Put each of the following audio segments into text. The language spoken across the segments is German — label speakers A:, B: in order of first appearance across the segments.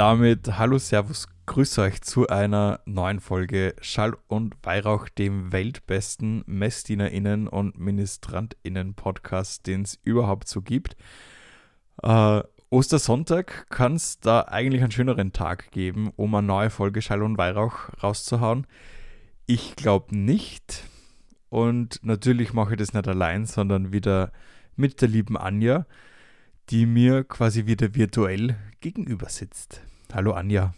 A: Damit hallo, servus, grüße euch zu einer neuen Folge Schall und Weihrauch, dem weltbesten MessdienerInnen und MinistrantInnen-Podcast, den es überhaupt so gibt. Äh, Ostersonntag kann es da eigentlich einen schöneren Tag geben, um eine neue Folge Schall und Weihrauch rauszuhauen. Ich glaube nicht. Und natürlich mache ich das nicht allein, sondern wieder mit der lieben Anja, die mir quasi wieder virtuell gegenüber sitzt. Hallo Anja.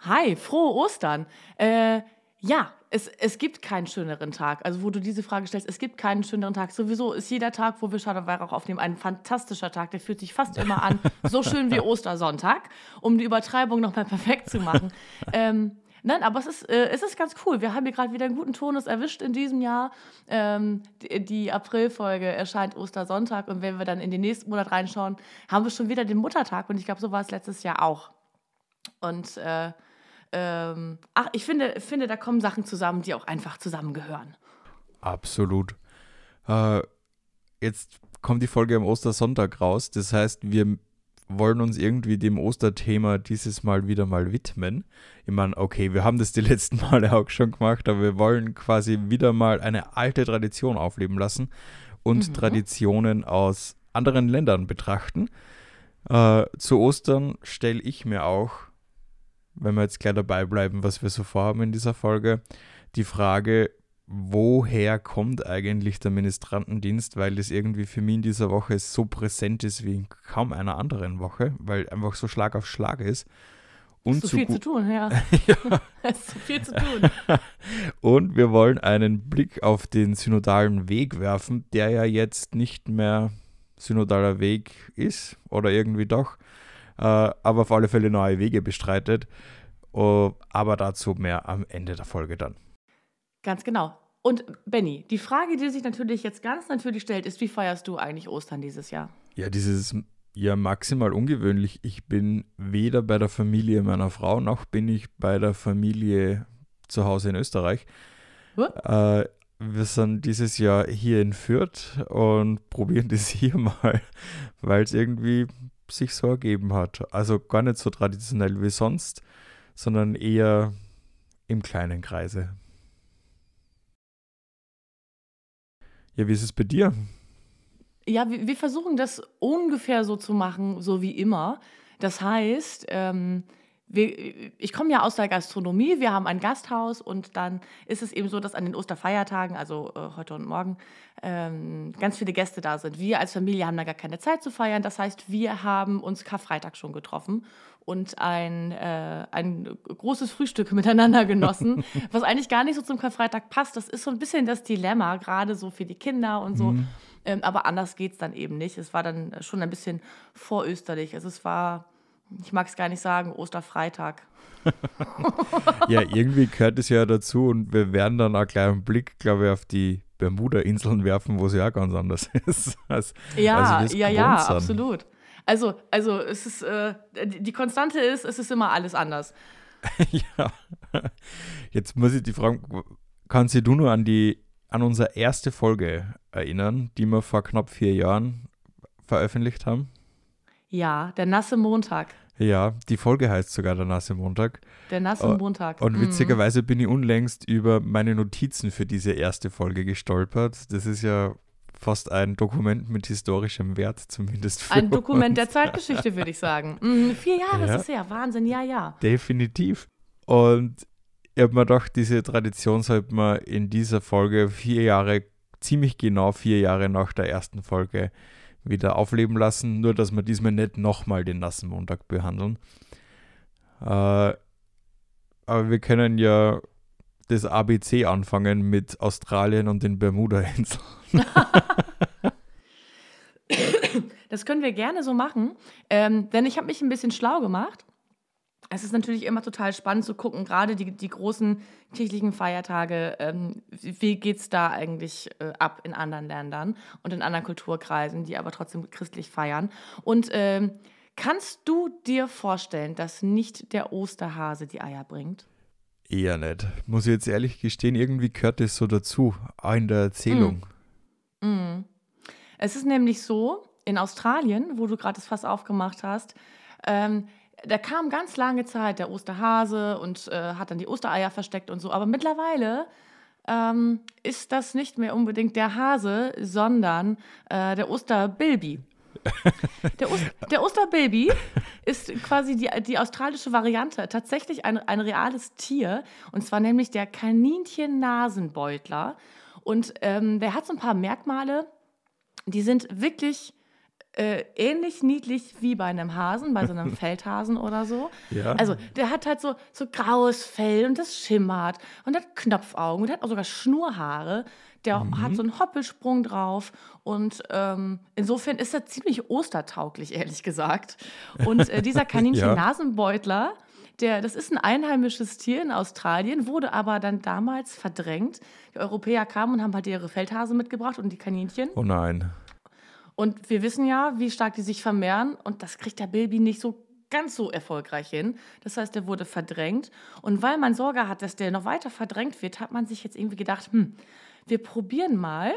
B: Hi, frohe Ostern. Äh, ja, es, es gibt keinen schöneren Tag. Also, wo du diese Frage stellst, es gibt keinen schöneren Tag. Sowieso ist jeder Tag, wo wir Schade Weihrauch aufnehmen, ein fantastischer Tag. Der fühlt sich fast immer an, so schön wie Ostersonntag, um die Übertreibung nochmal perfekt zu machen. ähm, Nein, aber es ist, äh, es ist ganz cool. Wir haben hier gerade wieder einen guten Tonus erwischt in diesem Jahr. Ähm, die, die Aprilfolge erscheint Ostersonntag und wenn wir dann in den nächsten Monat reinschauen, haben wir schon wieder den Muttertag und ich glaube, so war es letztes Jahr auch. Und äh, ähm, ach, ich finde, finde, da kommen Sachen zusammen, die auch einfach zusammengehören.
A: Absolut. Äh, jetzt kommt die Folge am Ostersonntag raus. Das heißt, wir wollen uns irgendwie dem Osterthema dieses Mal wieder mal widmen. Ich meine, okay, wir haben das die letzten Male auch schon gemacht, aber wir wollen quasi wieder mal eine alte Tradition aufleben lassen und mhm. Traditionen aus anderen Ländern betrachten. Äh, zu Ostern stelle ich mir auch wenn wir jetzt gleich dabei bleiben, was wir so vorhaben in dieser Folge, die Frage, woher kommt eigentlich der Ministrantendienst, weil das irgendwie für mich in dieser Woche so präsent ist wie in kaum einer anderen Woche, weil einfach so Schlag auf Schlag ist.
B: Und so viel zu tun, ja. ja. Es ist so viel zu tun.
A: Und wir wollen einen Blick auf den synodalen Weg werfen, der ja jetzt nicht mehr synodaler Weg ist oder irgendwie doch, aber auf alle Fälle neue Wege bestreitet. Uh, aber dazu mehr am Ende der Folge dann.
B: Ganz genau. Und Benny, die Frage, die sich natürlich jetzt ganz natürlich stellt, ist, wie feierst du eigentlich Ostern dieses Jahr?
A: Ja, dieses ja maximal ungewöhnlich. Ich bin weder bei der Familie meiner Frau noch bin ich bei der Familie zu Hause in Österreich. Äh, wir sind dieses Jahr hier in Fürth und probieren das hier mal, weil es irgendwie sich so ergeben hat. Also gar nicht so traditionell wie sonst, sondern eher im kleinen Kreise. Ja, wie ist es bei dir?
B: Ja, wir, versuchen das ungefähr so zu machen, so wie immer. Das heißt, ähm, ich komme ja aus der Gastronomie, wir haben ein Gasthaus und dann ist es eben so, dass an den Osterfeiertagen, also äh, heute und morgen, ähm, ganz viele Gäste da sind. Wir als Familie haben da gar keine Zeit zu feiern. Das heißt, wir haben uns Karfreitag schon getroffen und ein, äh, ein großes Frühstück miteinander genossen, was eigentlich gar nicht so zum Karfreitag passt. Das ist so ein bisschen das Dilemma, gerade so für die Kinder und so. Mhm. Ähm, aber anders geht es dann eben nicht. Es war dann schon ein bisschen vorösterlich. Also es war ich mag es gar nicht sagen, Osterfreitag.
A: ja, irgendwie gehört es ja dazu und wir werden dann auch gleich einen Blick, glaube ich, auf die Bermuda-Inseln werfen, wo es ja ganz anders ist. Als,
B: ja, als ja, ja, sind. absolut. Also, also es ist, äh, die Konstante ist, es ist immer alles anders.
A: ja. Jetzt muss ich die fragen, kannst du nur an die, an unsere erste Folge erinnern, die wir vor knapp vier Jahren veröffentlicht haben?
B: Ja, der nasse Montag.
A: Ja, die Folge heißt sogar der nasse Montag.
B: Der nasse äh, Montag.
A: Und mhm. witzigerweise bin ich unlängst über meine Notizen für diese erste Folge gestolpert. Das ist ja fast ein Dokument mit historischem Wert, zumindest für
B: Ein Dokument uns. der Zeitgeschichte, würde ich sagen. Mhm, vier Jahre ja. ist es ja, Wahnsinn, ja, ja.
A: Definitiv. Und ich habe mir gedacht, diese Tradition sollte man in dieser Folge vier Jahre, ziemlich genau vier Jahre nach der ersten Folge wieder aufleben lassen, nur dass wir diesmal nicht nochmal den nassen Montag behandeln. Äh, aber wir können ja das ABC anfangen mit Australien und den Bermuda-Inseln.
B: das können wir gerne so machen, ähm, denn ich habe mich ein bisschen schlau gemacht es ist natürlich immer total spannend zu gucken, gerade die, die großen kirchlichen Feiertage, ähm, wie geht es da eigentlich äh, ab in anderen Ländern und in anderen Kulturkreisen, die aber trotzdem christlich feiern. Und ähm, kannst du dir vorstellen, dass nicht der Osterhase die Eier bringt?
A: Eher nicht. Muss ich jetzt ehrlich gestehen, irgendwie gehört das so dazu, auch in der Erzählung.
B: Mm. Mm. Es ist nämlich so, in Australien, wo du gerade das Fass aufgemacht hast, ähm, da kam ganz lange Zeit der Osterhase und äh, hat dann die Ostereier versteckt und so. Aber mittlerweile ähm, ist das nicht mehr unbedingt der Hase, sondern äh, der Osterbilby. Der, Ost, der Osterbaby ist quasi die, die australische Variante, tatsächlich ein, ein reales Tier, und zwar nämlich der Kaninchen-Nasenbeutler. Und ähm, der hat so ein paar Merkmale, die sind wirklich äh, ähnlich niedlich wie bei einem Hasen, bei so einem Feldhasen oder so.
A: Ja.
B: Also der hat halt so, so graues Fell und das schimmert und hat Knopfaugen und hat auch sogar Schnurhaare. Der
A: Mhm.
B: hat so einen Hoppelsprung drauf und ähm, insofern ist er ziemlich ostertauglich, ehrlich gesagt. Und äh, dieser Kaninchen-Nasenbeutler, der, das ist ein einheimisches Tier in Australien, wurde aber dann damals verdrängt. Die Europäer kamen und haben halt ihre Feldhase mitgebracht und die Kaninchen.
A: Oh nein.
B: Und wir wissen ja, wie stark die sich vermehren. Und das kriegt der Bilby nicht so ganz so erfolgreich hin. Das heißt, der wurde verdrängt. Und weil man Sorge hat, dass der noch weiter verdrängt wird, hat man sich jetzt irgendwie gedacht, hm, wir probieren mal,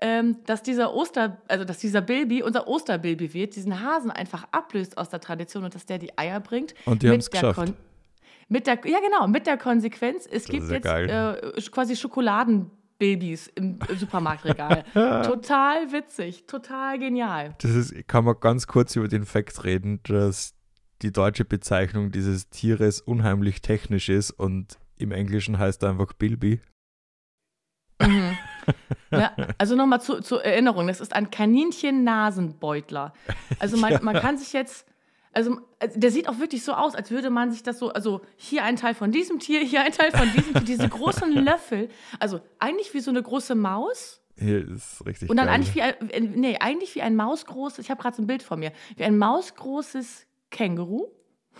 B: ähm, dass dieser Oster, also dass dieser Bilby unser Osterbilby wird, diesen Hasen einfach ablöst aus der Tradition und dass der die Eier bringt.
A: Und die
B: Mit
A: haben's
B: der
A: geschafft.
B: Kon- Mit der, ja, genau, mit der Konsequenz, es gibt
A: ist ja
B: jetzt äh, quasi Schokoladenbabys im, im Supermarktregal. total witzig, total genial.
A: Das ist, kann man ganz kurz über den Fakt reden, dass die deutsche Bezeichnung dieses Tieres unheimlich technisch ist und im Englischen heißt er einfach Bilby.
B: Mhm. Ja, also nochmal zu, zur Erinnerung, das ist ein Kaninchen-Nasenbeutler. Also man, man kann sich jetzt, also also der sieht auch wirklich so aus, als würde man sich das so, also hier ein Teil von diesem Tier, hier ein Teil von diesem Tier, diese großen Löffel, also eigentlich wie so eine große Maus
A: Hier ist richtig
B: und dann
A: geil.
B: eigentlich wie ein, äh, nee, eigentlich wie ein mausgroßes, ich habe gerade so ein Bild vor mir, wie ein mausgroßes Känguru,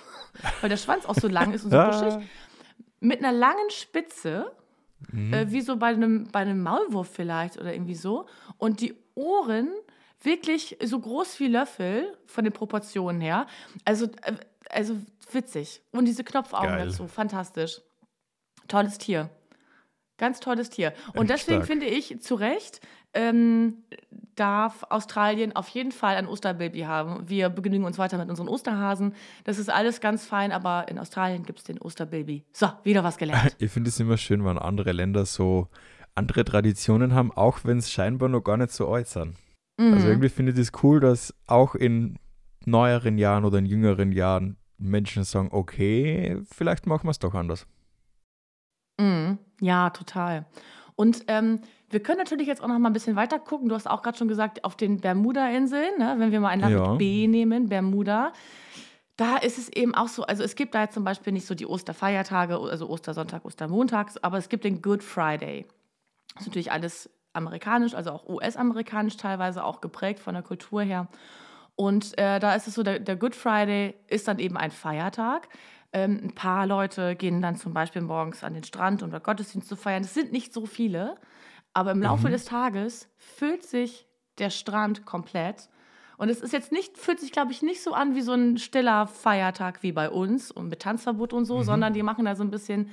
B: weil der Schwanz auch so lang ist und so buschig, mit einer langen Spitze,
A: Mhm.
B: äh, wie so bei einem, bei einem Maulwurf vielleicht oder irgendwie so. Und die Ohren wirklich so groß wie Löffel von den Proportionen her. Also, äh, also witzig. Und diese Knopfaugen
A: Geil.
B: dazu, fantastisch. Tolles Tier. Ganz tolles Tier. Und
A: Echt
B: deswegen
A: stark.
B: finde ich zu Recht, ähm, darf Australien auf jeden Fall ein Osterbaby haben. Wir begnügen uns weiter mit unseren Osterhasen. Das ist alles ganz fein, aber in Australien gibt es den Osterbaby. So, wieder was gelernt.
A: Ich finde es immer schön, wenn andere Länder so andere Traditionen haben, auch wenn es scheinbar noch gar nicht so sind.
B: Mhm.
A: Also irgendwie finde ich das cool, dass auch in neueren Jahren oder in jüngeren Jahren Menschen sagen, okay, vielleicht machen wir es doch anders.
B: Mhm. Ja, total. Und ähm, wir können natürlich jetzt auch noch mal ein bisschen weiter gucken. Du hast auch gerade schon gesagt, auf den Bermuda-Inseln, ne? wenn wir mal ein Land
A: Ja.
B: mit B nehmen, Bermuda, da ist es eben auch so, also es gibt da jetzt zum Beispiel nicht so die Osterfeiertage, also Ostersonntag, Ostermontag, aber es gibt den Good Friday. Das ist natürlich alles amerikanisch, also auch US-amerikanisch teilweise, auch geprägt von der Kultur her. Und äh, da ist es so, der, der Good Friday ist dann eben ein Feiertag. Ähm, ein paar Leute gehen dann zum Beispiel morgens an den Strand, um dort Gottesdienst zu feiern. Es sind nicht so viele, aber im Laufe des Tages füllt sich der Strand komplett. Und es ist jetzt nicht, fühlt sich, glaube ich, nicht so an wie so ein stiller Feiertag wie bei uns und mit Tanzverbot und so, sondern die machen da so ein bisschen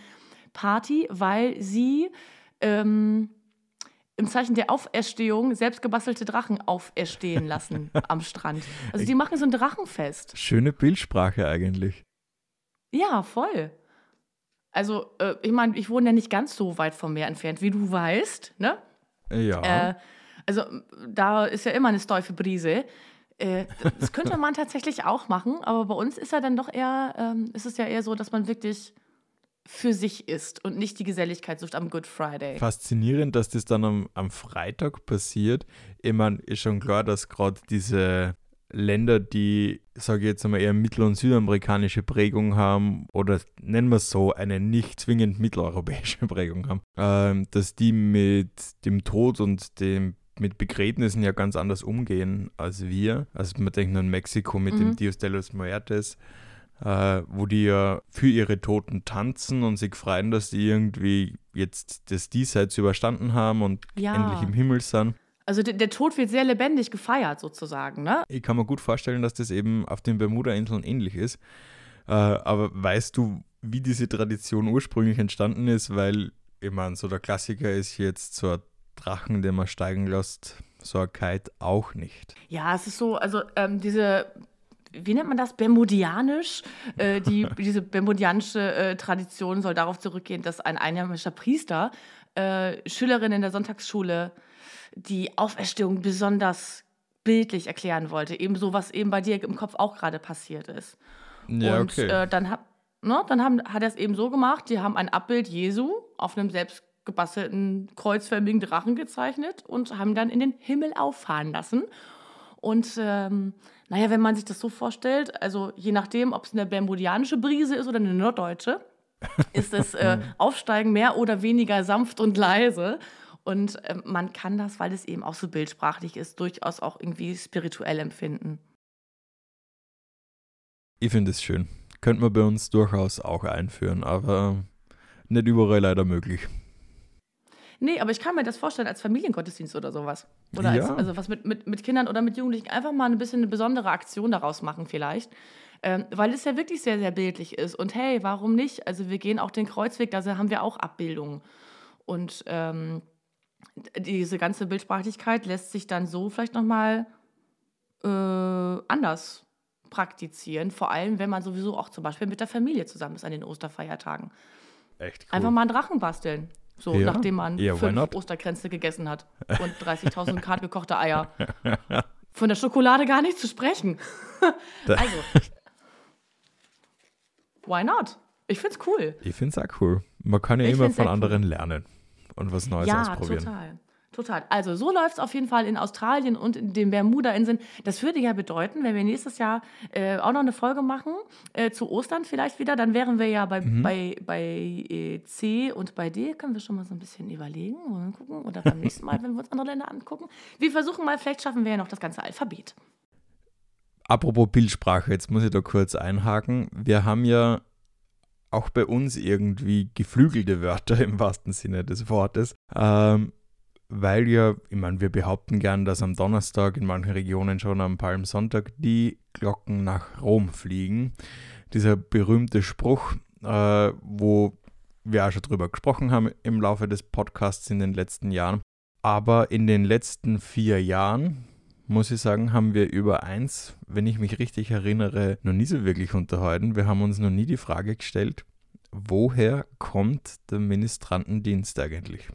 B: Party, weil sie ähm, im Zeichen der Auferstehung selbstgebastelte Drachen auferstehen lassen am Strand. Also die machen so ein Drachenfest.
A: Schöne Bildsprache eigentlich.
B: Ja, voll. Also, äh, ich meine, ich wohne ja nicht ganz so weit vom Meer entfernt, wie du weißt, ne?
A: Ja.
B: Äh, also, da ist ja immer eine steife Brise. Äh, das könnte man tatsächlich auch machen, aber bei uns ist ja dann doch eher, ähm, ist es ja eher so, dass man wirklich für sich ist und nicht die Geselligkeit sucht am Good Friday.
A: Faszinierend, dass das dann am, am Freitag passiert. Ich meine, ist schon klar, dass gerade diese Länder, die, sage ich jetzt einmal, eher mittel- und südamerikanische Prägung haben oder nennen wir es so, eine nicht zwingend mitteleuropäische Prägung haben, ähm, dass die mit dem Tod und dem mit Begräbnissen ja ganz anders umgehen als wir. Also man denkt an Mexiko mit dem
B: Mhm.
A: Dios de los Muertes, äh, wo die ja für ihre Toten tanzen und sich freuen, dass die irgendwie jetzt das Diesseits überstanden haben und
B: Ja.
A: endlich im Himmel sind.
B: Also der, der Tod wird sehr lebendig gefeiert, sozusagen, ne?
A: Ich kann mir gut vorstellen, dass das eben auf den Bermuda-Inseln ähnlich ist. Äh, aber weißt du, wie diese Tradition ursprünglich entstanden ist? Weil, ich meine, so der Klassiker ist jetzt so ein Drachen, den man steigen lässt, so ein Kite auch nicht.
B: Ja, es ist so, also ähm, diese, wie nennt man das, Bermudianisch. Äh, die, diese bermudianische äh, Tradition soll darauf zurückgehen, dass ein einheimischer Priester äh, Schülerinnen in der Sonntagsschule die Auferstehung besonders bildlich erklären wollte. Ebenso, was eben bei dir im Kopf auch gerade passiert ist.
A: Ja,
B: und
A: okay.
B: äh, dann, hab, ne, dann haben, hat er es eben so gemacht, die haben ein Abbild Jesu auf einem selbst gebastelten kreuzförmigen Drachen gezeichnet und haben dann in den Himmel auffahren lassen. Und ähm, naja, wenn man sich das so vorstellt, also je nachdem, ob es eine bermudianische Brise ist oder eine norddeutsche, ist das äh, Aufsteigen mehr oder weniger sanft und leise. Und äh, man kann das, weil es eben auch so bildsprachlich ist, durchaus auch irgendwie spirituell empfinden.
A: Ich finde es schön. Könnte man bei uns durchaus auch einführen, aber nicht überall leider möglich.
B: Nee, aber ich kann mir das vorstellen als Familiengottesdienst oder sowas. Oder als,
A: Ja.
B: also was mit, mit, mit Kindern oder mit Jugendlichen. Einfach mal ein bisschen eine besondere Aktion daraus machen vielleicht. Ähm, weil es ja wirklich sehr, sehr bildlich ist. Und hey, warum nicht? Also wir gehen auch den Kreuzweg, da haben wir auch Abbildungen. Und ähm, diese ganze Bildsprachlichkeit lässt sich dann so vielleicht nochmal äh, anders praktizieren. Vor allem, wenn man sowieso auch zum Beispiel mit der Familie zusammen ist an den Osterfeiertagen.
A: Echt cool.
B: Einfach mal einen Drachen basteln. So,
A: Ja.
B: nachdem man
A: Ja,
B: fünf? Osterkränze gegessen hat und 30.000 Kart gekochte Eier. Von der Schokolade gar nicht zu sprechen. Also, why not? Ich find's cool.
A: Ich finde es auch cool. Man kann ja
B: Ich
A: immer
B: find's
A: von
B: sehr cool.
A: anderen lernen und was Neues
B: ja,
A: ausprobieren.
B: total. Total. Also so läuft es auf jeden Fall in Australien und in den Bermuda-Inseln. Das würde ja bedeuten, wenn wir nächstes Jahr äh, auch noch eine Folge machen, äh, zu Ostern vielleicht wieder, dann wären wir ja bei,
A: Mhm.
B: bei, bei äh, C und bei D, können wir schon mal so ein bisschen überlegen und gucken. Oder beim nächsten Mal, wenn wir uns andere Länder angucken. Wir versuchen mal, vielleicht schaffen wir ja noch das ganze Alphabet.
A: Apropos Bildsprache, jetzt muss ich da kurz einhaken. Wir haben ja auch bei uns irgendwie geflügelte Wörter im wahrsten Sinne des Wortes. Ähm, weil ja, ich meine, wir behaupten gern, dass am Donnerstag in manchen Regionen schon am Palmsonntag die Glocken nach Rom fliegen. Dieser berühmte Spruch, äh, wo wir auch schon drüber gesprochen haben im Laufe des Podcasts in den letzten Jahren. Aber in den letzten vier Jahren, muss ich sagen, haben wir über eins, wenn ich mich richtig erinnere, noch nie so wirklich unterhalten. Wir haben uns noch nie die Frage gestellt, woher kommt der Ministrantendienst eigentlich?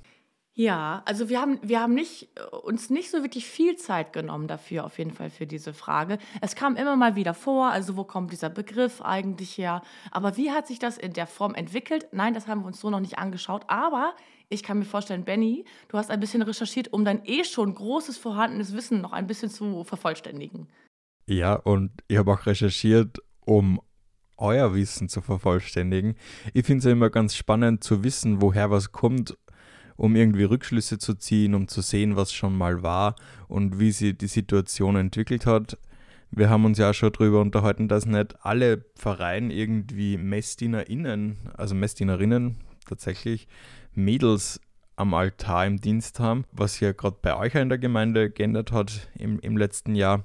B: Ja, also wir haben, wir haben nicht, äh, uns nicht so wirklich viel Zeit genommen dafür, auf jeden Fall für diese Frage. Es kam immer mal wieder vor, also wo kommt dieser Begriff eigentlich her? Aber wie hat sich das in der Form entwickelt? Nein, das haben wir uns so noch nicht angeschaut. Aber ich kann mir vorstellen, Benny, du hast ein bisschen recherchiert, um dein eh schon großes vorhandenes Wissen noch ein bisschen zu vervollständigen.
A: Ja, und ich habe auch recherchiert, um euer Wissen zu vervollständigen. Ich finde es ja immer ganz spannend zu wissen, woher was kommt, um irgendwie Rückschlüsse zu ziehen, um zu sehen, was schon mal war und wie sich die Situation entwickelt hat. Wir haben uns ja auch schon darüber unterhalten, dass nicht alle Pfarreien irgendwie MessdienerInnen, also Messdienerinnen tatsächlich, Mädels am Altar im Dienst haben, was ja gerade bei euch in der Gemeinde geändert hat im, im letzten Jahr.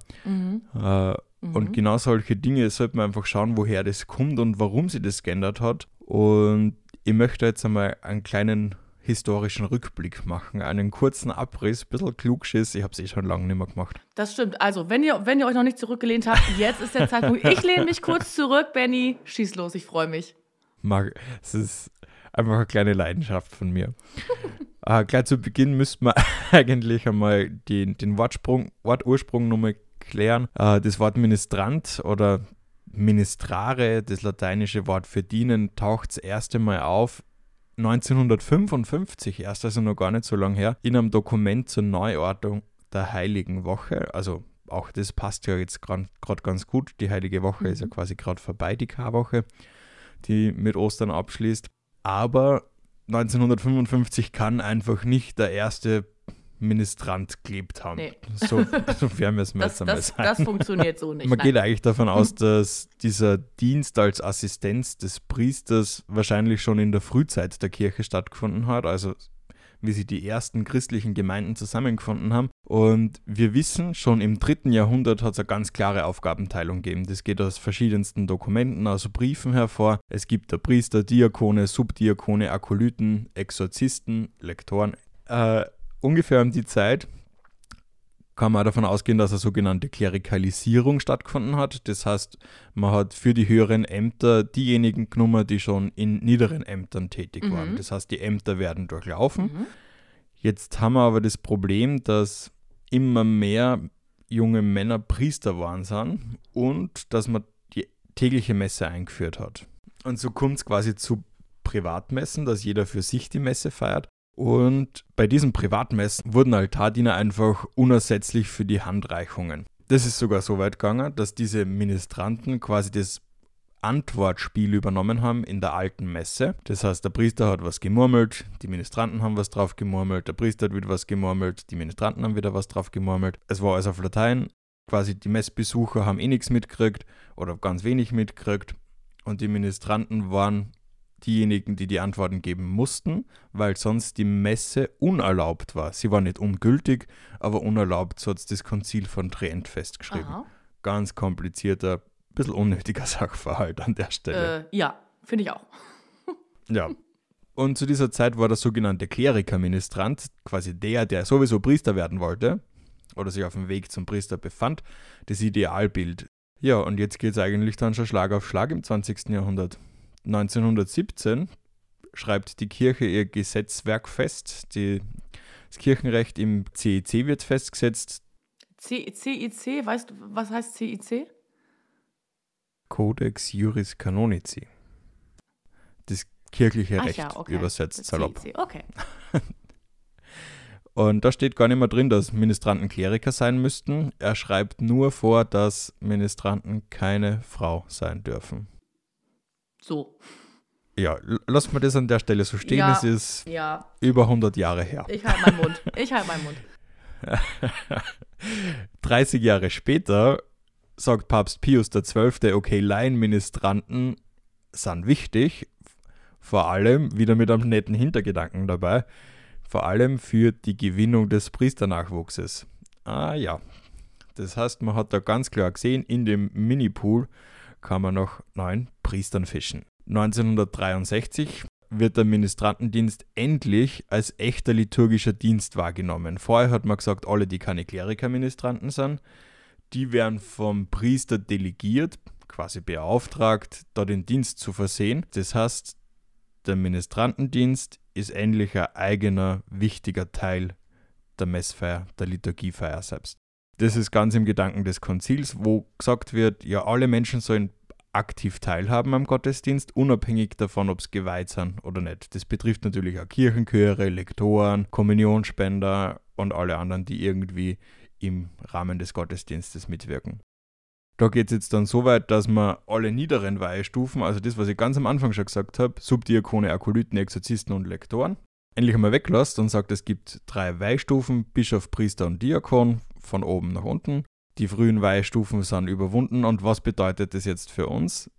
A: Äh, Und genau solche Dinge sollte man einfach schauen, woher das kommt und warum sie das geändert hat. Und ich möchte jetzt einmal einen kleinen historischen Rückblick machen, einen kurzen Abriss, ein bisschen Klugschiss. Ich habe es eh schon lange nicht mehr gemacht.
B: Das stimmt. Also, wenn ihr, wenn ihr euch noch nicht zurückgelehnt habt, jetzt ist der Zeitpunkt. Ich lehne mich kurz zurück, Benny. Schieß los, ich freue mich.
A: Mag, es ist einfach eine kleine Leidenschaft von mir. äh, gleich zu Beginn müsste man eigentlich einmal den, den Wortsprung, Wortursprung nochmal klären. Äh, das Wort Ministrant oder Ministrare, das lateinische Wort für dienen, taucht das erste Mal auf 1955, erst also noch gar nicht so lange her, in einem Dokument zur Neuordnung der Heiligen Woche. Also auch das passt ja jetzt gerade ganz gut. Die Heilige Woche ist ja quasi gerade vorbei, die Karwoche, die mit Ostern abschließt. Aber 1955 kann einfach nicht der erste Ministrant gelebt haben.
B: Nee.
A: So, so müssen wir jetzt einmal
B: das, das funktioniert so nicht.
A: Man
B: Nein.
A: geht eigentlich davon aus, dass dieser Dienst als Assistenz des Priesters wahrscheinlich schon in der Frühzeit der Kirche stattgefunden hat, also wie sie die ersten christlichen Gemeinden zusammengefunden haben. Und wir wissen, schon im dritten Jahrhundert hat es eine ganz klare Aufgabenteilung gegeben. Das geht aus verschiedensten Dokumenten, also Briefen hervor. Es gibt der Priester, Diakone, Subdiakone, Akolyten, Exorzisten, Lektoren. Äh, ungefähr um die Zeit kann man davon ausgehen, dass eine sogenannte Klerikalisierung stattgefunden hat. Das heißt, man hat für die höheren Ämter diejenigen genommen, die schon in niederen Ämtern tätig
B: Mhm.
A: waren. Das heißt, die Ämter werden durchlaufen.
B: Mhm.
A: Jetzt haben wir aber das Problem, dass immer mehr junge Männer Priester waren sind und dass man die tägliche Messe eingeführt hat. Und so kommt es quasi zu Privatmessen, dass jeder für sich die Messe feiert. Und bei diesen Privatmessen wurden Altardiener einfach unersetzlich für die Handreichungen. Das ist sogar so weit gegangen, dass diese Ministranten quasi das Antwortspiel übernommen haben in der alten Messe. Das heißt, der Priester hat was gemurmelt, die Ministranten haben was drauf gemurmelt, der Priester hat wieder was gemurmelt, die Ministranten haben wieder was drauf gemurmelt. Es war alles auf Latein. Quasi die Messbesucher haben eh nichts mitgekriegt oder ganz wenig mitgekriegt. Und die Ministranten waren diejenigen, die die Antworten geben mussten, weil sonst die Messe unerlaubt war. Sie war nicht ungültig, aber unerlaubt, so hat es das Konzil von Trient festgeschrieben.
B: Aha.
A: Ganz komplizierter, bisschen unnötiger Sachverhalt an der Stelle.
B: Äh, ja, finde ich auch.
A: Ja. Und zu dieser Zeit war der sogenannte Klerikerministrant, quasi der, der sowieso Priester werden wollte oder sich auf dem Weg zum Priester befand, das Idealbild. Ja, und jetzt geht es eigentlich dann schon Schlag auf Schlag im 20. Jahrhundert. 1917 schreibt die Kirche ihr Gesetzwerk fest. Die, das Kirchenrecht im CEC wird festgesetzt.
B: C CIC, weißt du, was heißt CIC?
A: Codex Juris Canonici. Das kirchliche
B: Ach
A: Recht
B: ja, okay.
A: übersetzt salopp.
B: CIC, okay.
A: Und da steht gar nicht mehr drin, dass Ministranten Kleriker sein müssten. Er schreibt nur vor, dass Ministranten keine Frau sein dürfen.
B: So.
A: Ja, lass mal das an der Stelle so stehen.
B: Ja.
A: Es ist
B: Ja,
A: über 100 Jahre her.
B: ich halte meinen Mund. Ich halte meinen Mund.
A: 30 Jahre später sagt Papst Pius XII., okay, Laienministranten sind wichtig, vor allem, wieder mit einem netten Hintergedanken dabei, vor allem für die Gewinnung des Priesternachwuchses. Ah ja, das heißt, man hat da ganz klar gesehen, in dem Minipool kann man nach neuen Priestern fischen. 1963 wird der Ministrantendienst endlich als echter liturgischer Dienst wahrgenommen. Vorher hat man gesagt, alle, die keine Klerikerministranten sind, die werden vom Priester delegiert, quasi beauftragt, da den Dienst zu versehen. Das heißt, der Ministrantendienst ist endlich ein eigener, wichtiger Teil der Messfeier, der Liturgiefeier selbst. Das ist ganz im Gedanken des Konzils, wo gesagt wird, ja, alle Menschen sollen aktiv teilhaben am Gottesdienst, unabhängig davon, ob sie geweiht sind oder nicht. Das betrifft natürlich auch Kirchenchöre, Lektoren, Kommunionspender und alle anderen, die irgendwie im Rahmen des Gottesdienstes mitwirken. Da geht es jetzt dann so weit, dass man alle niederen Weihestufen, also das, was ich ganz am Anfang schon gesagt habe, Subdiakone, Akolyten, Exorzisten und Lektoren, endlich einmal weglässt und sagt, es gibt drei Weihstufen, Bischof, Priester und Diakon, von oben nach unten. Die frühen Weihstufen sind überwunden und was bedeutet das jetzt für uns?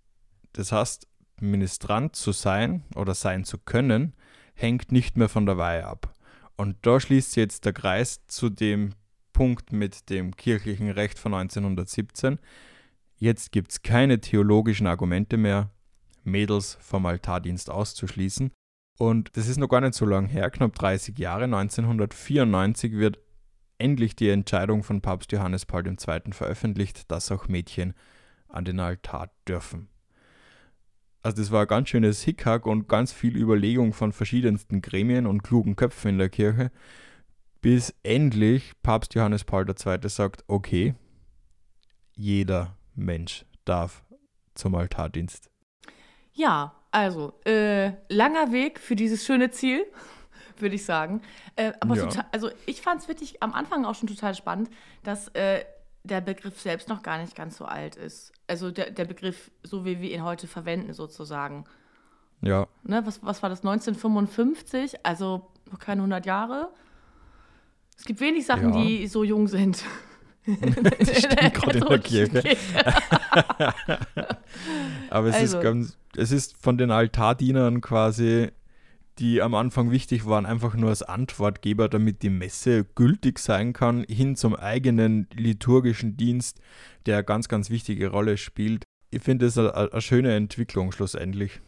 A: Das heißt, Ministrant zu sein oder sein zu können, hängt nicht mehr von der Weihe ab. Und da schließt jetzt der Kreis zu dem Punkt mit dem kirchlichen Recht von 1917. Jetzt gibt es keine theologischen Argumente mehr, Mädels vom Altardienst auszuschließen. Und das ist noch gar nicht so lang her, knapp 30 Jahre. 1994 wird endlich die Entscheidung von Papst Johannes Paul II. veröffentlicht, dass auch Mädchen an den Altar dürfen. Also das war ein ganz schönes Hickhack und ganz viel Überlegung von verschiedensten Gremien und klugen Köpfen in der Kirche, bis endlich Papst Johannes Paul II. sagt, okay, jeder Mensch darf zum Altardienst.
B: Ja, also, äh, langer Weg für dieses schöne Ziel, würde ich sagen. Äh, aber
A: Ja.
B: total, also ich fand es wirklich am Anfang auch schon total spannend, dass äh, der Begriff selbst noch gar nicht ganz so alt ist. Also der, der Begriff, so wie wir ihn heute verwenden, sozusagen.
A: Ja,
B: Ne, was, was war das, 1955? Also noch keine 100 Jahre. Es gibt wenig Sachen,
A: Ja.
B: die so jung sind.
A: das stimmt gerade in der Kirche. Aber es
B: Also.
A: ist ganz, es ist von den Altardienern quasi, die am Anfang wichtig waren, einfach nur als Antwortgeber, damit die Messe gültig sein kann, hin zum eigenen liturgischen Dienst, der eine ganz, ganz wichtige Rolle spielt. Ich finde es eine, eine schöne Entwicklung schlussendlich.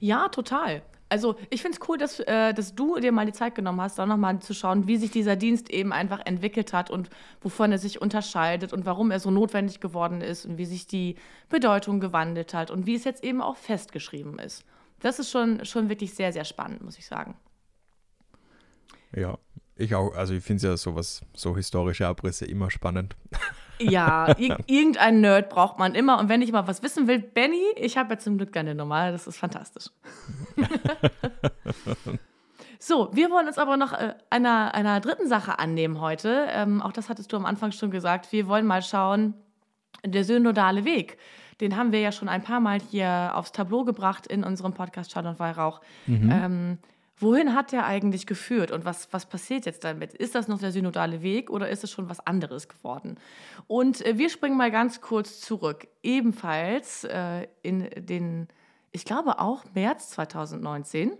B: Ja, total. Also ich finde es cool, dass, äh, dass du dir mal die Zeit genommen hast, da nochmal zu schauen, wie sich dieser Dienst eben einfach entwickelt hat und wovon er sich unterscheidet und warum er so notwendig geworden ist und wie sich die Bedeutung gewandelt hat und wie es jetzt eben auch festgeschrieben ist. Das ist schon, schon wirklich sehr, sehr spannend, muss ich sagen.
A: Ja, ich auch. Also ich finde ja sowas, so historische Abrisse immer spannend.
B: Ja, irgendein Nerd braucht man immer. Und wenn ich mal was wissen will, Benny, ich habe ja zum Glück deine Nummer. Das ist fantastisch. so, wir wollen uns aber noch äh, einer, einer dritten Sache annehmen heute. Ähm, auch das hattest du am Anfang schon gesagt. Wir wollen mal schauen, der synodale Weg. Den haben wir ja schon ein paar Mal hier aufs Tableau gebracht in unserem Podcast Schall und Weihrauch. Mhm. Ähm, Wohin hat der eigentlich geführt und was, was passiert jetzt damit? Ist das noch der synodale Weg oder ist es schon was anderes geworden? Und äh, wir springen mal ganz kurz zurück. Ebenfalls äh, in den, ich glaube auch März 2019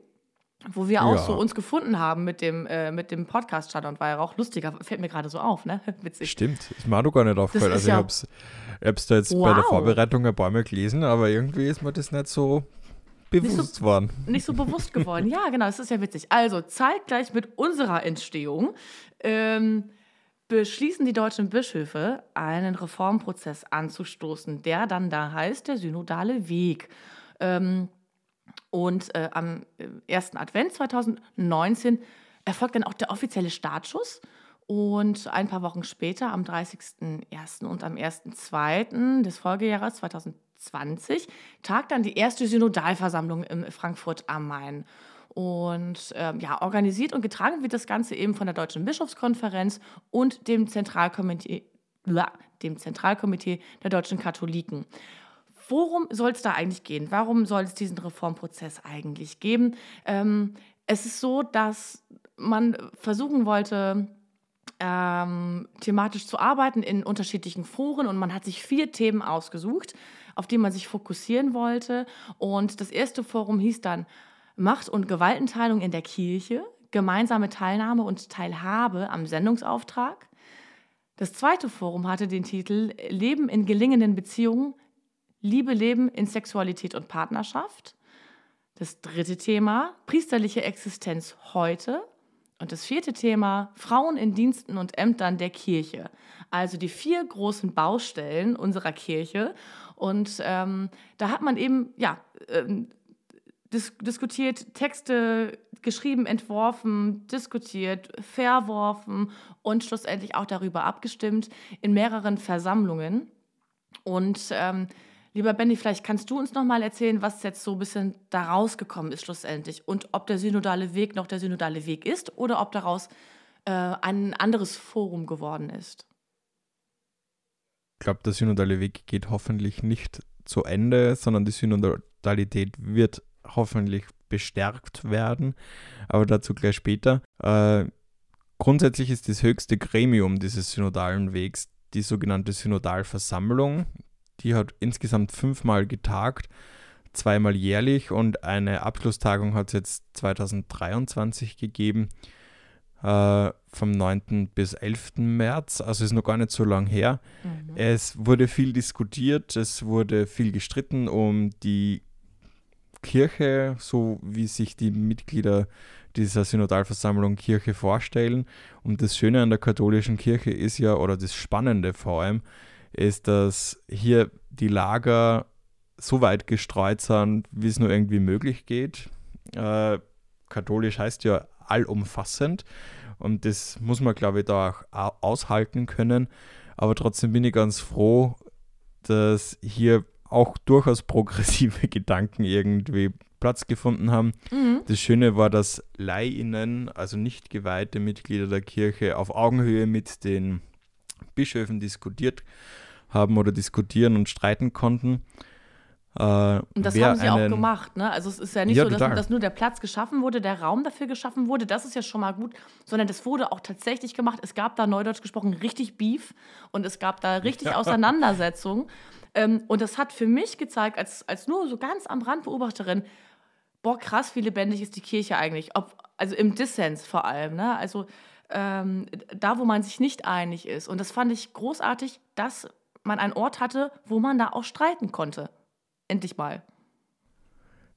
B: wo wir auch ja. so uns gefunden haben mit dem, äh, mit dem Podcast Stadt und Weihrauch. Lustiger, fällt mir gerade so auf, ne?
A: Witzig. Stimmt, ist mir auch gar nicht aufgefallen. Also ja ich hab's, hab's da jetzt wow. bei der Vorbereitung ein paar Mal gelesen, aber irgendwie ist mir das nicht so bewusst
B: nicht so,
A: worden.
B: Nicht so bewusst geworden. Ja, genau, das ist ja witzig. Also, zeitgleich mit unserer Entstehung ähm, beschließen die deutschen Bischöfe, einen Reformprozess anzustoßen, der dann da heißt, der synodale Weg. Ähm, und äh, am äh, ersten Advent 2019 erfolgt dann auch der offizielle Startschuss. Und ein paar Wochen später, am 30.01. und am 1.02. des Folgejahres 2020, 20 tagt dann die erste Synodalversammlung in Frankfurt am Main. Und ähm, ja, organisiert und getragen wird das Ganze eben von der Deutschen Bischofskonferenz und dem Zentralkomitee, dem Zentralkomitee der deutschen Katholiken. Worum soll es da eigentlich gehen? Warum soll es diesen Reformprozess eigentlich geben? Ähm, es ist so, dass man versuchen wollte, ähm, thematisch zu arbeiten in unterschiedlichen Foren und man hat sich vier Themen ausgesucht auf die man sich fokussieren wollte. Und das erste Forum hieß dann Macht- und Gewaltenteilung in der Kirche, gemeinsame Teilnahme und Teilhabe am Sendungsauftrag. Das zweite Forum hatte den Titel Leben in gelingenden Beziehungen, Liebe leben in Sexualität und Partnerschaft. Das dritte Thema Priesterliche Existenz heute. Und das vierte Thema Frauen in Diensten und Ämtern der Kirche. Also die vier großen Baustellen unserer Kirche. Und ähm, da hat man eben, ja, ähm, dis diskutiert, Texte geschrieben, entworfen, diskutiert, verworfen und schlussendlich auch darüber abgestimmt in mehreren Versammlungen. Und ähm, lieber Benny, vielleicht kannst du uns noch mal erzählen, was jetzt so ein bisschen da rausgekommen ist schlussendlich und ob der synodale Weg noch der synodale Weg ist oder ob daraus äh, ein anderes Forum geworden ist
A: glaube, der synodale Weg geht hoffentlich nicht zu Ende, sondern die Synodalität wird hoffentlich bestärkt werden, aber dazu gleich später. Äh, grundsätzlich ist das höchste Gremium dieses synodalen Wegs die sogenannte Synodalversammlung. Die hat insgesamt fünfmal getagt, zweimal jährlich und eine Abschlusstagung hat es jetzt 2023 gegeben äh, vom 9. bis 11. März, also ist noch gar nicht so lang her. Mhm. Es wurde viel diskutiert, es wurde viel gestritten um die Kirche, so wie sich die Mitglieder dieser Synodalversammlung Kirche vorstellen. Und das Schöne an der katholischen Kirche ist ja, oder das Spannende vor allem, ist, dass hier die Lager so weit gestreut sind, wie es nur irgendwie möglich geht. Äh, katholisch heißt ja allumfassend. Und das muss man, glaube ich, da auch aushalten können. Aber trotzdem bin ich ganz froh, dass hier auch durchaus progressive Gedanken irgendwie Platz gefunden haben. Mhm. Das Schöne war, dass Leihinnen, also nicht geweihte Mitglieder der Kirche, auf Augenhöhe mit den Bischöfen diskutiert haben oder diskutieren und streiten konnten.
B: Äh, und das haben sie einen, auch gemacht, ne? Also es ist ja nicht ja, so, dass, dass, nur der Platz geschaffen wurde, der Raum dafür geschaffen wurde, das ist ja schon mal gut, sondern das wurde auch tatsächlich gemacht. Es gab da neudeutsch gesprochen richtig Beef und es gab da richtig ja. Auseinandersetzungen. Ähm, und das hat für mich gezeigt, als, als nur so ganz am Rand Beobachterin, boah, krass, wie lebendig ist die Kirche eigentlich. Ob, also im Dissens vor allem, ne? Also ähm, da, wo man sich nicht einig ist. Und das fand ich großartig, dass man einen Ort hatte, wo man da auch streiten konnte endlich mal.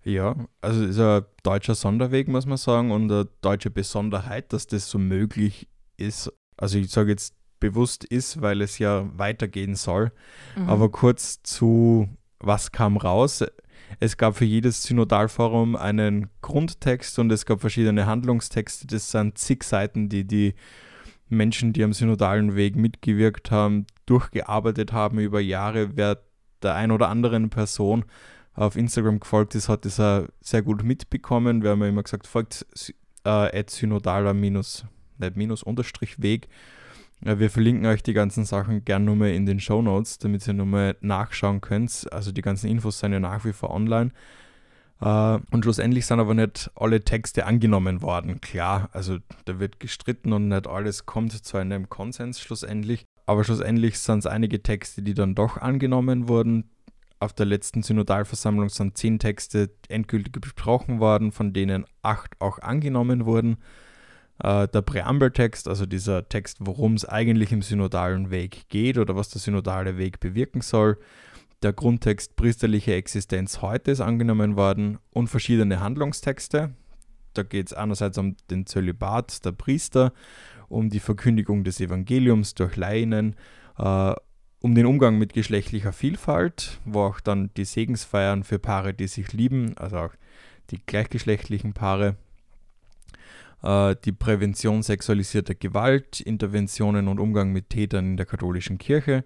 A: Ja, also ist ein deutscher Sonderweg, muss man sagen, und eine deutsche Besonderheit, dass das so möglich ist. Also ich sage jetzt bewusst ist, weil es ja weitergehen soll. Mhm. Aber kurz zu, was kam raus? Es gab für jedes Synodalforum einen Grundtext und es gab verschiedene Handlungstexte. Das sind zig Seiten, die die Menschen, die am synodalen Weg mitgewirkt haben, durchgearbeitet haben über Jahre. Wer der ein oder anderen Person auf Instagram gefolgt ist, hat das auch sehr gut mitbekommen. Wir haben ja immer gesagt, folgt äh, synodaler minus, nicht minus, unterstrich Weg. Äh, wir verlinken euch die ganzen Sachen gern nochmal in den Show Notes, damit ihr nochmal nachschauen könnt. Also die ganzen Infos sind ja nach wie vor online. Uh, und schlussendlich sind aber nicht alle Texte angenommen worden. Klar, also da wird gestritten und nicht alles kommt zu einem Konsens schlussendlich. Aber schlussendlich sind es einige Texte, die dann doch angenommen wurden auf der letzten Synodalversammlung sind zehn Texte endgültig besprochen worden, von denen acht auch angenommen wurden. Äh, der Präambeltext, also dieser Text, worum es eigentlich im synodalen Weg geht oder was der synodale Weg bewirken soll. Der Grundtext priesterliche Existenz heute ist angenommen worden und verschiedene Handlungstexte. Da geht es einerseits um den Zölibat der Priester, um die Verkündigung des Evangeliums durch Laien, äh, um den Umgang mit geschlechtlicher Vielfalt, wo auch dann die Segensfeiern für Paare, die sich lieben, also auch die gleichgeschlechtlichen Paare, die Prävention sexualisierter Gewalt, Interventionen und Umgang mit Tätern in der katholischen Kirche,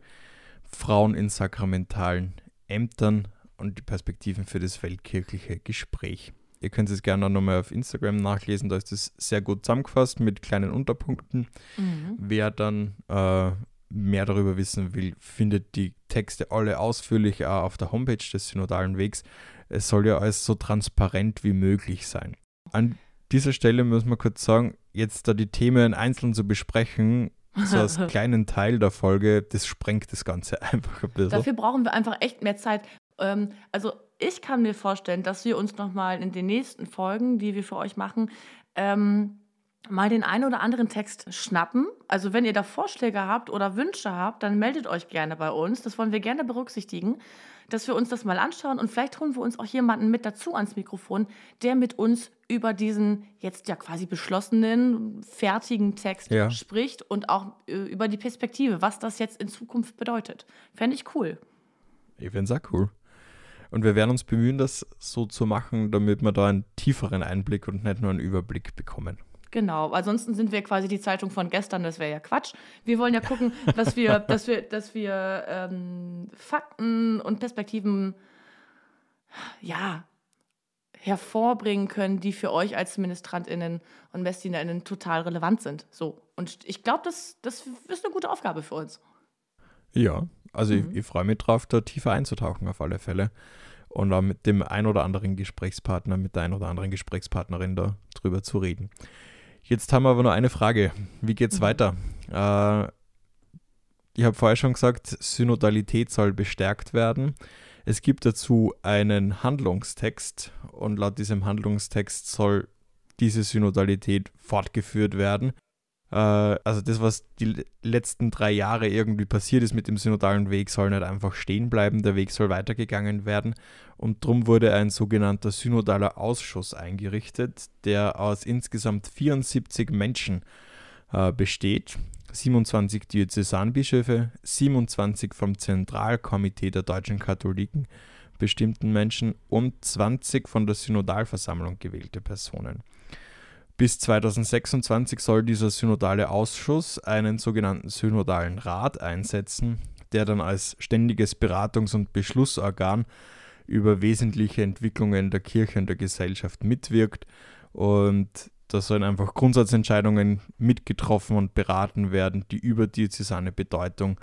A: Frauen in sakramentalen Ämtern und die Perspektiven für das weltkirchliche Gespräch. Ihr könnt es gerne nochmal auf Instagram nachlesen, da ist es sehr gut zusammengefasst mit kleinen Unterpunkten. Mhm. Wer dann äh, mehr darüber wissen will, findet die Texte alle ausführlich auch auf der Homepage des Synodalen Wegs. Es soll ja alles so transparent wie möglich sein. An dieser Stelle muss man kurz sagen, jetzt da die Themen einzeln zu besprechen, so als kleinen Teil der Folge, das sprengt das Ganze einfach ein bisschen.
B: Dafür brauchen wir einfach echt mehr Zeit. Ähm, also ich kann mir vorstellen, dass wir uns nochmal in den nächsten Folgen, die wir für euch machen, ähm, mal den einen oder anderen Text schnappen. Also wenn ihr da Vorschläge habt oder Wünsche habt, dann meldet euch gerne bei uns. Das wollen wir gerne berücksichtigen, dass wir uns das mal anschauen und vielleicht holen wir uns auch jemanden mit dazu ans Mikrofon, der mit uns über diesen jetzt ja quasi beschlossenen, fertigen Text ja. spricht und auch äh, über die Perspektive, was das jetzt in Zukunft bedeutet. Fände ich cool.
A: Ich finde es auch cool. Und wir werden uns bemühen, das so zu machen, damit wir da einen tieferen Einblick und nicht nur einen Überblick bekommen.
B: Genau, ansonsten sind wir quasi die Zeitung von gestern, das wäre ja Quatsch. Wir wollen ja gucken, dass wir, dass wir, dass wir ähm, Fakten und Perspektiven ja, hervorbringen können, die für euch als MinistrantInnen und MestinInnen total relevant sind. So. Und ich glaube, das, das ist eine gute Aufgabe für uns.
A: Ja, also mhm. ich, ich freue mich drauf, da tiefer einzutauchen auf alle Fälle. Und auch mit dem ein oder anderen Gesprächspartner, mit der ein oder anderen Gesprächspartnerin da drüber zu reden. Jetzt haben wir aber noch eine Frage. Wie geht's mhm. weiter? Äh, ich habe vorher schon gesagt, Synodalität soll bestärkt werden. Es gibt dazu einen Handlungstext und laut diesem Handlungstext soll diese Synodalität fortgeführt werden. Äh, also das, was die letzten drei Jahre irgendwie passiert ist mit dem synodalen Weg, soll nicht einfach stehen bleiben. Der Weg soll weitergegangen werden. Und darum wurde ein sogenannter synodaler Ausschuss eingerichtet, der aus insgesamt 74 Menschen äh, besteht. 27 Diözesanbischöfe, 27 vom Zentralkomitee der deutschen Katholiken bestimmten Menschen und 20 von der Synodalversammlung gewählte Personen. Bis 2026 soll dieser synodale Ausschuss einen sogenannten synodalen Rat einsetzen, der dann als ständiges Beratungs- und Beschlussorgan über wesentliche Entwicklungen der Kirche und der Gesellschaft mitwirkt. Und da sollen einfach Grundsatzentscheidungen mitgetroffen und beraten werden, die über diözesane Bedeutung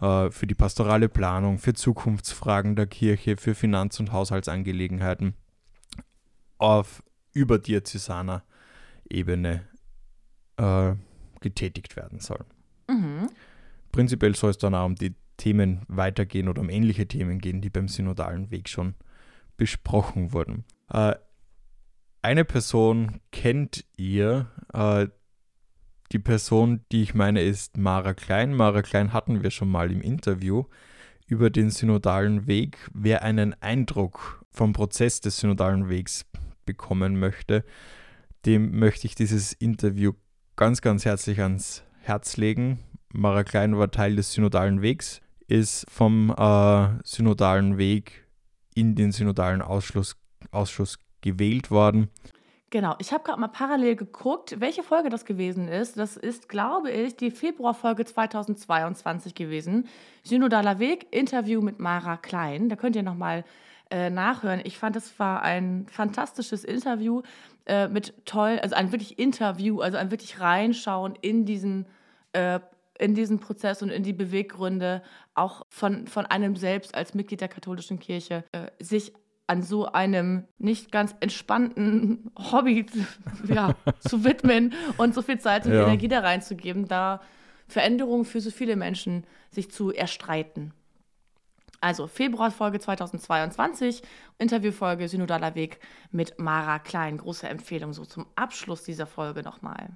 A: äh, für die pastorale Planung, für Zukunftsfragen der Kirche, für Finanz- und Haushaltsangelegenheiten auf überdiözesaner Ebene äh, getätigt werden soll. Mhm. Prinzipiell soll es dann auch um die Themen weitergehen oder um ähnliche Themen gehen, die beim synodalen Weg schon besprochen wurden. Äh, eine Person kennt ihr. Äh, die Person, die ich meine, ist Mara Klein. Mara Klein hatten wir schon mal im Interview über den synodalen Weg. Wer einen Eindruck vom Prozess des synodalen Wegs bekommen möchte, dem möchte ich dieses Interview ganz, ganz herzlich ans Herz legen. Mara Klein war Teil des synodalen Wegs, ist vom äh, synodalen Weg in den synodalen Ausschuss, Ausschuss gewählt worden.
B: Genau, ich habe gerade mal parallel geguckt, welche Folge das gewesen ist. Das ist, glaube ich, die Februarfolge 2022 gewesen. Synodaler Weg, Interview mit Mara Klein. Da könnt ihr nochmal äh, nachhören. Ich fand, es war ein fantastisches Interview äh, mit toll, also ein wirklich Interview, also ein wirklich reinschauen in diesen, äh, in diesen Prozess und in die Beweggründe, auch von, von einem selbst als Mitglied der katholischen Kirche, äh, sich an so einem nicht ganz entspannten Hobby ja, zu widmen und so viel Zeit und ja. Energie da reinzugeben, da Veränderungen für so viele Menschen sich zu erstreiten. Also Februarfolge 2022, Interviewfolge Synodaler Weg mit Mara Klein. Große Empfehlung so zum Abschluss dieser Folge nochmal.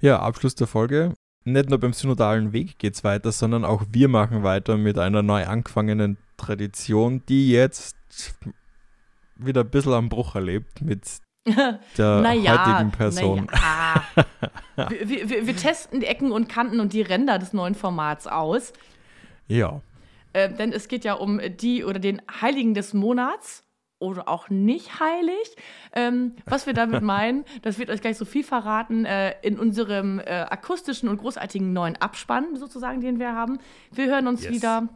A: Ja, Abschluss der Folge. Nicht nur beim synodalen Weg geht es weiter, sondern auch wir machen weiter mit einer neu angefangenen Tradition, die jetzt wieder ein bisschen am Bruch erlebt mit der naja, heutigen Person.
B: Naja. wir, wir, wir, testen die Ecken und Kanten und die Ränder des neuen Formats aus.
A: Ja.
B: Äh, denn es geht ja um die oder den Heiligen des Monats oder auch nicht heilig. Ähm, was wir damit meinen, das wird euch gleich so viel verraten äh, in unserem äh, akustischen und großartigen neuen Abspann sozusagen, den wir haben. Wir hören uns yes. wieder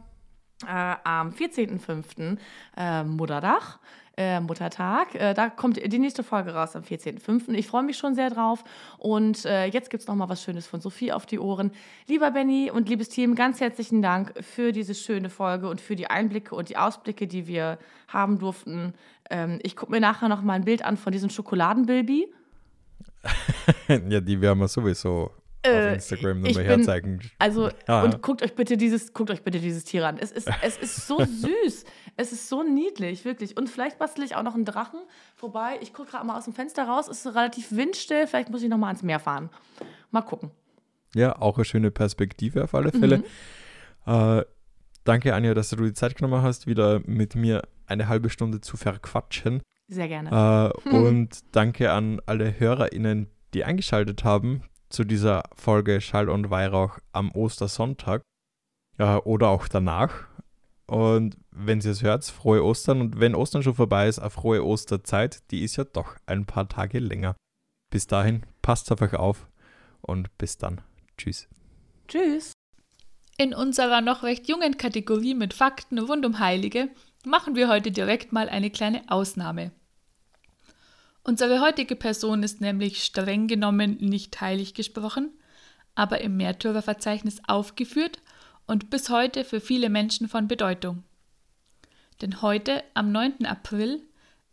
B: äh, am 14.05. Äh, Mutterdach. Äh, Muttertag. Äh, da kommt die nächste Folge raus am 14.05. Ich freue mich schon sehr drauf. Und äh, jetzt gibt es noch mal was Schönes von Sophie auf die Ohren. Lieber Benny und liebes Team, ganz herzlichen Dank für diese schöne Folge und für die Einblicke und die Ausblicke, die wir haben durften. Ähm, ich gucke mir nachher noch mal ein Bild an von diesem Schokoladenbilby.
A: ja, die werden wir sowieso auf äh, Instagram nochmal herzeigen.
B: Also, ja. und guckt euch bitte dieses, guckt euch bitte dieses Tier an. Es ist, es ist so süß. Es ist so niedlich, wirklich. Und vielleicht bastel ich auch noch einen Drachen. Wobei, ich gucke gerade mal aus dem Fenster raus, es ist relativ windstill. Vielleicht muss ich nochmal ans Meer fahren. Mal gucken.
A: Ja, auch eine schöne Perspektive auf alle Fälle. Mhm. Äh, danke, Anja, dass du die Zeit genommen hast, wieder mit mir eine halbe Stunde zu verquatschen.
B: Sehr gerne.
A: Äh, und danke an alle HörerInnen, die eingeschaltet haben zu dieser Folge Schall und Weihrauch am Ostersonntag äh, oder auch danach. Und wenn ihr es hört, frohe Ostern. Und wenn Ostern schon vorbei ist, eine frohe Osterzeit. Die ist ja doch ein paar Tage länger. Bis dahin, passt auf euch auf und bis dann. Tschüss.
B: Tschüss.
C: In unserer noch recht jungen Kategorie mit Fakten rund um Heilige machen wir heute direkt mal eine kleine Ausnahme. Unsere heutige Person ist nämlich streng genommen nicht heilig gesprochen, aber im Märtyrerverzeichnis aufgeführt und bis heute für viele Menschen von Bedeutung. Denn heute, am 9. April,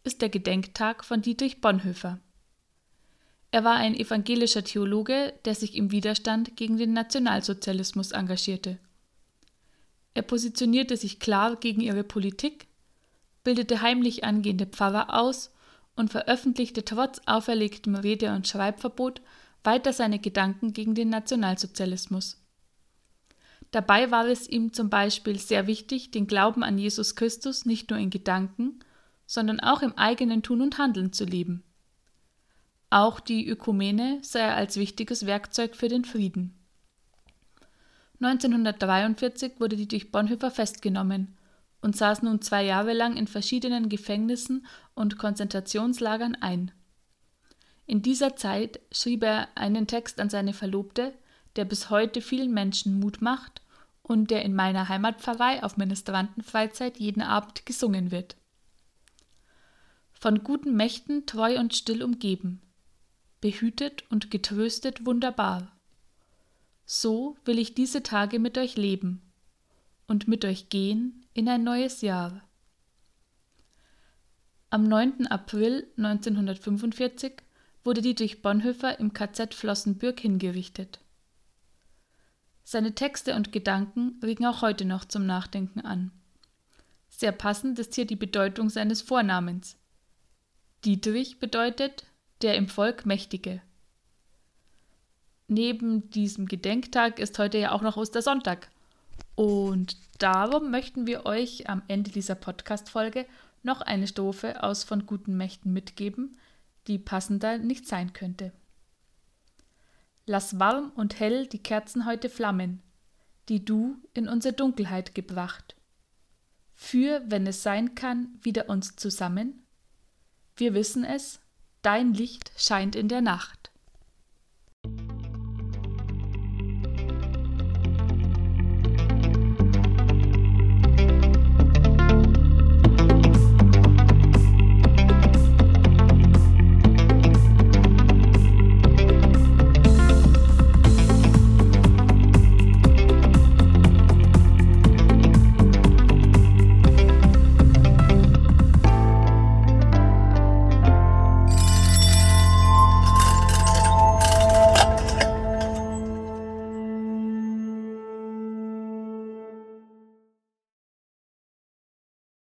C: ist der Gedenktag von Dietrich Bonhoeffer. Er war ein evangelischer Theologe, der sich im Widerstand gegen den Nationalsozialismus engagierte. Er positionierte sich klar gegen ihre Politik, bildete heimlich angehende Pfarrer aus und veröffentlichte trotz auferlegtem Rede- und Schreibverbot weiter seine Gedanken gegen den Nationalsozialismus. Dabei war es ihm zum Beispiel sehr wichtig, den Glauben an Jesus Christus nicht nur in Gedanken, sondern auch im eigenen Tun und Handeln zu leben. Auch die Ökumene sah er als wichtiges Werkzeug für den Frieden. 1943 wurde die durch Bonhoeffer festgenommen und saß nun zwei Jahre lang in verschiedenen Gefängnissen und Konzentrationslagern ein. In dieser Zeit schrieb er einen Text an seine Verlobte, der bis heute vielen Menschen Mut macht und der in meiner Heimatpfarrei auf Ministrantenfreizeit jeden Abend gesungen wird. Von guten Mächten treu und still umgeben, behütet und getröstet wunderbar. So will ich diese Tage mit euch leben und mit euch gehen in ein neues Jahr. Am 9. April 1945 wurde Dietrich Bonhoeffer im KZ Flossenbürg hingerichtet. Seine Texte und Gedanken regen auch heute noch zum Nachdenken an. Sehr passend ist hier die Bedeutung seines Vornamens. Dietrich bedeutet der im Volk Mächtige. Neben diesem Gedenktag ist heute ja auch noch Ostersonntag Und darum möchten wir euch am Ende dieser Podcast-Folge noch eine Strophe aus von guten Mächten mitgeben, die passender nicht sein könnte. Lass warm und hell die Kerzen heute flammen, die du in unsere Dunkelheit gebracht. Führ, wenn es sein kann, wieder uns zusammen. Wir wissen es, dein Licht scheint in der Nacht.